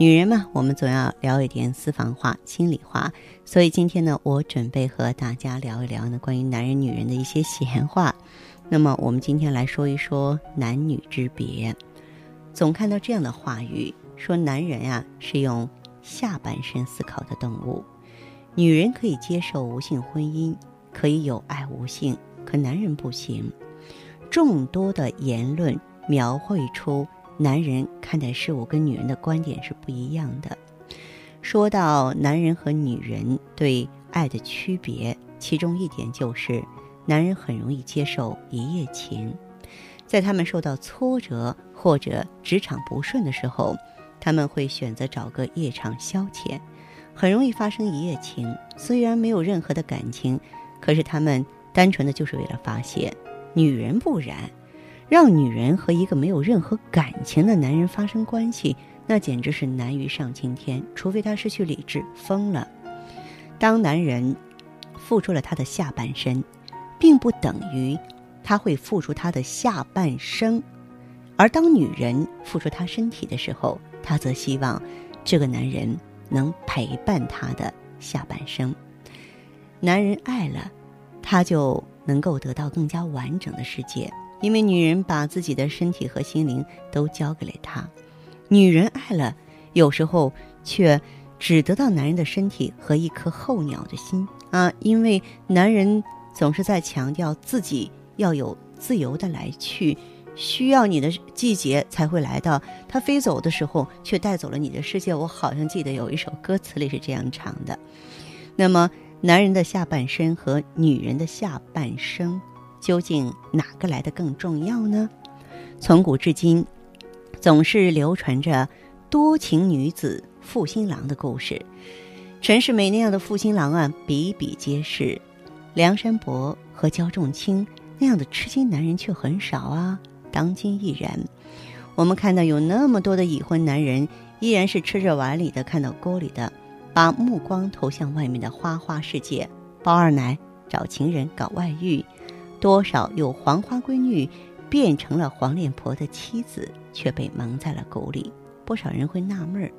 女人嘛，我们总要聊一点私房话、心里话，所以今天呢，我准备和大家聊一聊呢关于男人、女人的一些闲话。那么，我们今天来说一说男女之别。总看到这样的话语，说男人呀是用下半身思考的动物，女人可以接受无性婚姻，可以有爱无性，可男人不行。众多的言论描绘出男人看待事物跟女人的观点是不一样的。说到男人和女人对爱的区别，其中一点就是。男人很容易接受一夜情，在他们受到挫折或者职场不顺的时候，他们会选择找个夜场消遣，很容易发生一夜情。虽然没有任何的感情，可是他们单纯的就是为了发泄。女人不然，让女人和一个没有任何感情的男人发生关系，那简直是难于上青天。除非他失去理智，疯了。当男人付出了他的下半身。并不等于他会付出他的下半生，而当女人付出她身体的时候，她则希望这个男人能陪伴她的下半生。男人爱了，他就能够得到更加完整的世界，因为女人把自己的身体和心灵都交给了他。女人爱了，有时候却只得到男人的身体和一颗候鸟的心啊，因为男人。总是在强调自己要有自由的来去，需要你的季节才会来到。他飞走的时候，却带走了你的世界。我好像记得有一首歌词里是这样唱的。那么，男人的下半身和女人的下半生，究竟哪个来的更重要呢？从古至今，总是流传着多情女子负心郎的故事。陈世美那样的负心郎啊，比比皆是。梁山伯和焦仲卿那样的痴心男人却很少啊，当今亦然。我们看到有那么多的已婚男人，依然是吃着碗里的看到锅里的，把目光投向外面的花花世界，包二奶、找情人、搞外遇。多少有黄花闺女变成了黄脸婆的妻子，却被蒙在了鼓里。不少人会纳闷儿：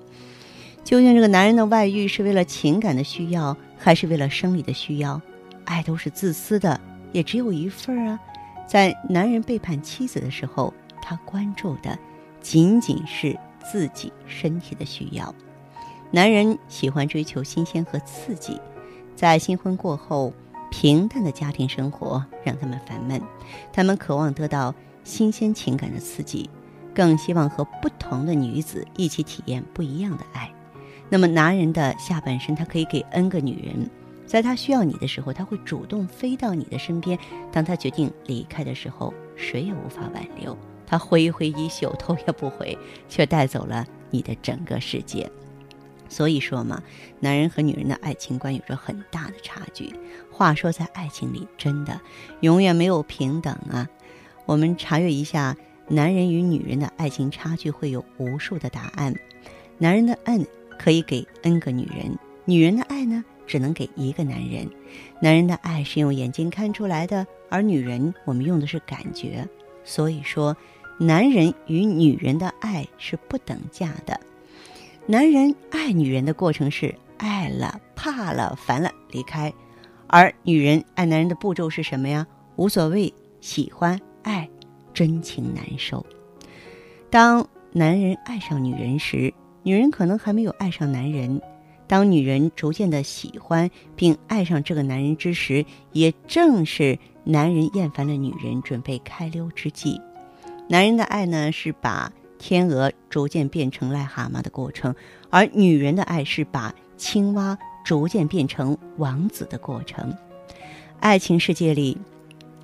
究竟这个男人的外遇是为了情感的需要，还是为了生理的需要？爱都是自私的，也只有一份儿啊。在男人背叛妻子的时候，他关注的仅仅是自己身体的需要。男人喜欢追求新鲜和刺激，在新婚过后，平淡的家庭生活让他们烦闷，他们渴望得到新鲜情感的刺激，更希望和不同的女子一起体验不一样的爱。那么，男人的下半身，他可以给 N 个女人。在他需要你的时候，他会主动飞到你的身边；当他决定离开的时候，谁也无法挽留。他挥一挥衣袖，头也不回，却带走了你的整个世界。所以说嘛，男人和女人的爱情观有着很大的差距。话说，在爱情里，真的永远没有平等啊！我们查阅一下男人与女人的爱情差距，会有无数的答案。男人的爱可以给 N 个女人，女人的爱呢？只能给一个男人，男人的爱是用眼睛看出来的，而女人我们用的是感觉。所以说，男人与女人的爱是不等价的。男人爱女人的过程是爱了、怕了、烦了离开，而女人爱男人的步骤是什么呀？无所谓，喜欢、爱、真情难受。当男人爱上女人时，女人可能还没有爱上男人。当女人逐渐的喜欢并爱上这个男人之时，也正是男人厌烦了女人，准备开溜之际。男人的爱呢，是把天鹅逐渐变成癞蛤蟆的过程；而女人的爱是把青蛙逐渐变成王子的过程。爱情世界里，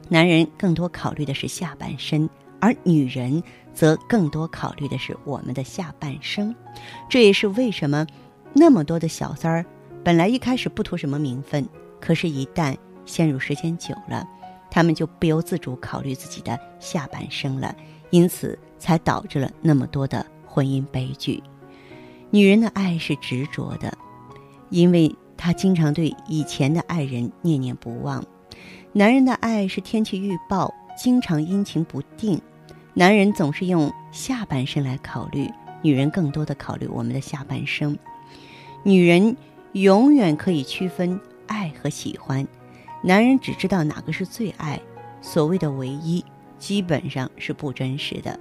男人更多考虑的是下半身，而女人则更多考虑的是我们的下半生。这也是为什么那么多的小三儿本来一开始不图什么名分，可是，一旦陷入时间久了，他们就不由自主考虑自己的下半生了，因此才导致了那么多的婚姻悲剧。女人的爱是执着的，因为她经常对以前的爱人念念不忘；男人的爱是天气预报，经常阴晴不定。男人总是用下半身来考虑，女人更多的考虑我们的下半生。女人。永远可以区分爱和喜欢，男人只知道哪个是最爱。所谓的唯一，基本上是不真实的。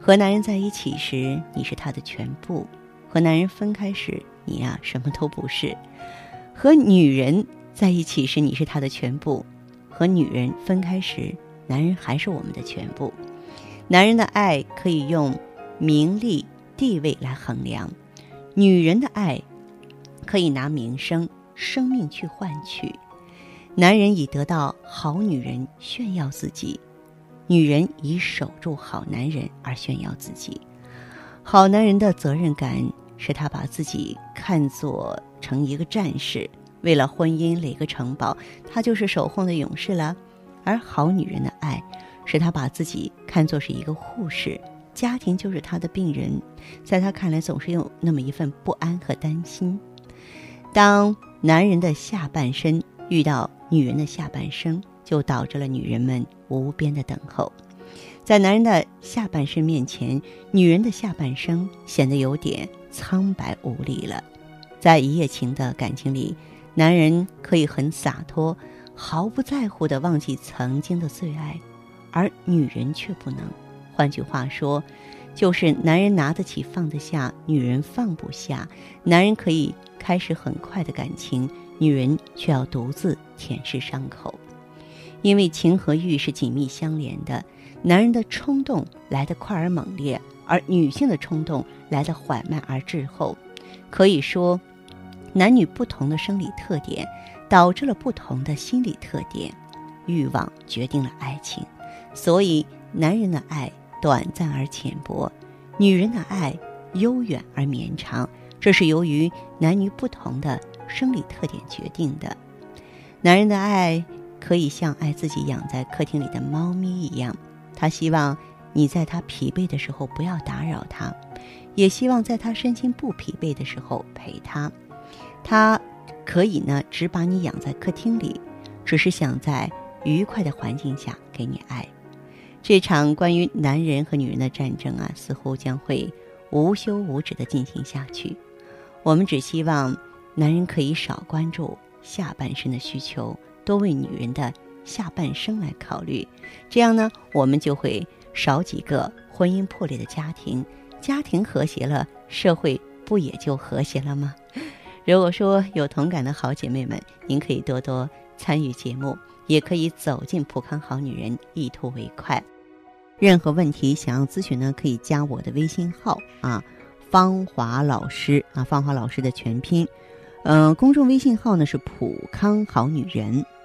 和男人在一起时，你是他的全部；和男人分开时，你呀什么都不是。和女人在一起时，你是他的全部；和女人分开时，男人还是我们的全部。男人的爱可以用名利地位来衡量，女人的爱。可以拿名声、生命去换取。男人以得到好女人炫耀自己，女人以守住好男人而炫耀自己。好男人的责任感是他把自己看作成一个战士，为了婚姻垒个城堡，他就是守候的勇士了。而好女人的爱，是他把自己看作是一个护士，家庭就是他的病人，在他看来总是有那么一份不安和担心。当男人的下半身遇到女人的下半生，就导致了女人们无边的等候。在男人的下半身面前，女人的下半生显得有点苍白无力了。在一夜情的感情里，男人可以很洒脱、毫不在乎地忘记曾经的最爱，而女人却不能。换句话说，就是男人拿得起放得下，女人放不下。男人可以。开始很快的感情，女人却要独自舔舐伤口，因为情和欲是紧密相连的。男人的冲动来得快而猛烈，而女性的冲动来得缓慢而滞后。可以说，男女不同的生理特点，导致了不同的心理特点。欲望决定了爱情，所以男人的爱短暂而浅薄，女人的爱悠远而绵长。这是由于男女不同的生理特点决定的。男人的爱可以像爱自己养在客厅里的猫咪一样，他希望你在他疲惫的时候不要打扰他，也希望在他身心不疲惫的时候陪他。他可以呢，只把你养在客厅里，只是想在愉快的环境下给你爱。这场关于男人和女人的战争啊，似乎将会无休无止的进行下去。我们只希望男人可以少关注下半身的需求，多为女人的下半生来考虑。这样呢，我们就会少几个婚姻破裂的家庭，家庭和谐了，社会不也就和谐了吗？如果说有同感的好姐妹们，您可以多多参与节目，也可以走进普康好女人，一图为快。任何问题想要咨询呢，可以加我的微信号啊。芳华老师啊，芳华老师的全拼，嗯，公众微信号呢是普康好女人。